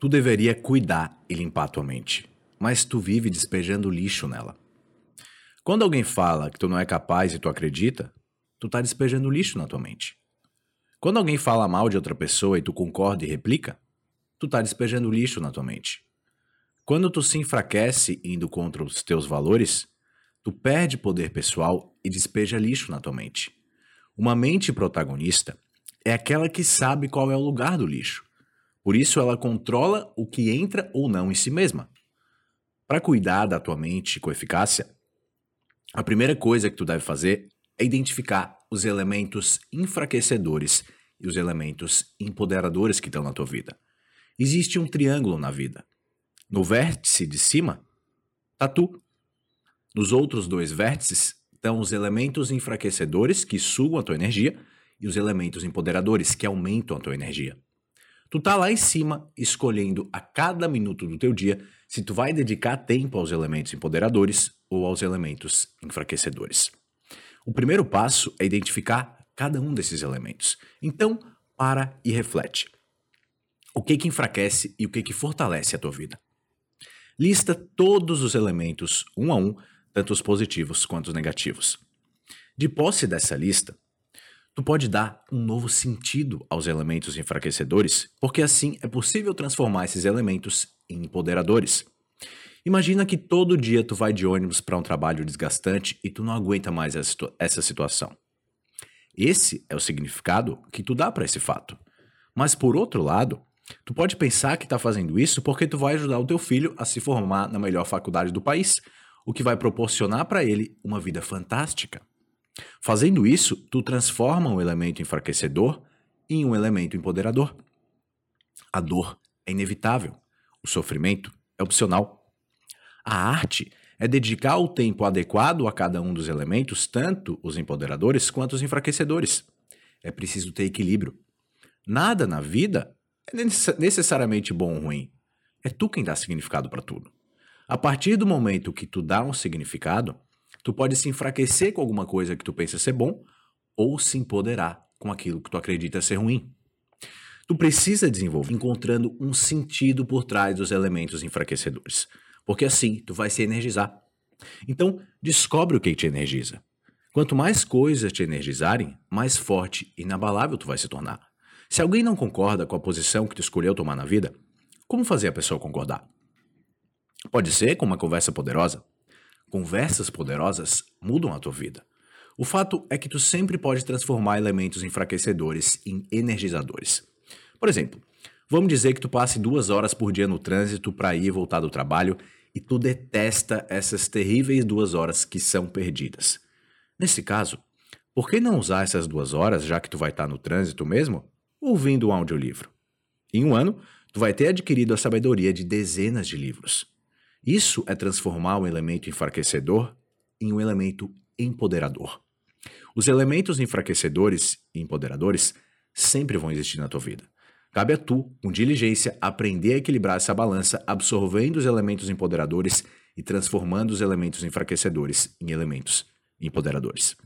Tu deveria cuidar e limpar tua mente, mas tu vive despejando lixo nela. Quando alguém fala que tu não é capaz e tu acredita, tu tá despejando lixo na tua mente. Quando alguém fala mal de outra pessoa e tu concorda e replica, tu tá despejando lixo na tua mente. Quando tu se enfraquece indo contra os teus valores, tu perde poder pessoal e despeja lixo na tua mente. Uma mente protagonista é aquela que sabe qual é o lugar do lixo por isso, ela controla o que entra ou não em si mesma. Para cuidar da tua mente com eficácia, a primeira coisa que tu deve fazer é identificar os elementos enfraquecedores e os elementos empoderadores que estão na tua vida. Existe um triângulo na vida. No vértice de cima, tá tu. Nos outros dois vértices estão os elementos enfraquecedores que sugam a tua energia e os elementos empoderadores que aumentam a tua energia. Tu tá lá em cima escolhendo a cada minuto do teu dia se tu vai dedicar tempo aos elementos empoderadores ou aos elementos enfraquecedores. O primeiro passo é identificar cada um desses elementos. Então, para e reflete. O que que enfraquece e o que que fortalece a tua vida? Lista todos os elementos um a um, tanto os positivos quanto os negativos. De posse dessa lista, tu pode dar um novo sentido aos elementos enfraquecedores, porque assim é possível transformar esses elementos em empoderadores. Imagina que todo dia tu vai de ônibus para um trabalho desgastante e tu não aguenta mais essa situação. Esse é o significado que tu dá para esse fato. Mas por outro lado, tu pode pensar que está fazendo isso porque tu vai ajudar o teu filho a se formar na melhor faculdade do país, o que vai proporcionar para ele uma vida fantástica. Fazendo isso, tu transforma um elemento enfraquecedor em um elemento empoderador. A dor é inevitável, o sofrimento é opcional. A arte é dedicar o tempo adequado a cada um dos elementos, tanto os empoderadores quanto os enfraquecedores. É preciso ter equilíbrio. Nada na vida é necessariamente bom ou ruim. É tu quem dá significado para tudo. A partir do momento que tu dá um significado, Tu pode se enfraquecer com alguma coisa que tu pensa ser bom ou se empoderar com aquilo que tu acredita ser ruim. Tu precisa desenvolver encontrando um sentido por trás dos elementos enfraquecedores, porque assim tu vai se energizar. Então, descobre o que te energiza. Quanto mais coisas te energizarem, mais forte e inabalável tu vai se tornar. Se alguém não concorda com a posição que tu escolheu tomar na vida, como fazer a pessoa concordar? Pode ser com uma conversa poderosa, Conversas poderosas mudam a tua vida. O fato é que tu sempre pode transformar elementos enfraquecedores em energizadores. Por exemplo, vamos dizer que tu passe duas horas por dia no trânsito para ir e voltar do trabalho e tu detesta essas terríveis duas horas que são perdidas. Nesse caso, por que não usar essas duas horas, já que tu vai estar no trânsito mesmo, ouvindo um audiolivro? Em um ano, tu vai ter adquirido a sabedoria de dezenas de livros. Isso é transformar um elemento enfraquecedor em um elemento empoderador. Os elementos enfraquecedores e empoderadores sempre vão existir na tua vida. Cabe a tu, com diligência, aprender a equilibrar essa balança, absorvendo os elementos empoderadores e transformando os elementos enfraquecedores em elementos empoderadores.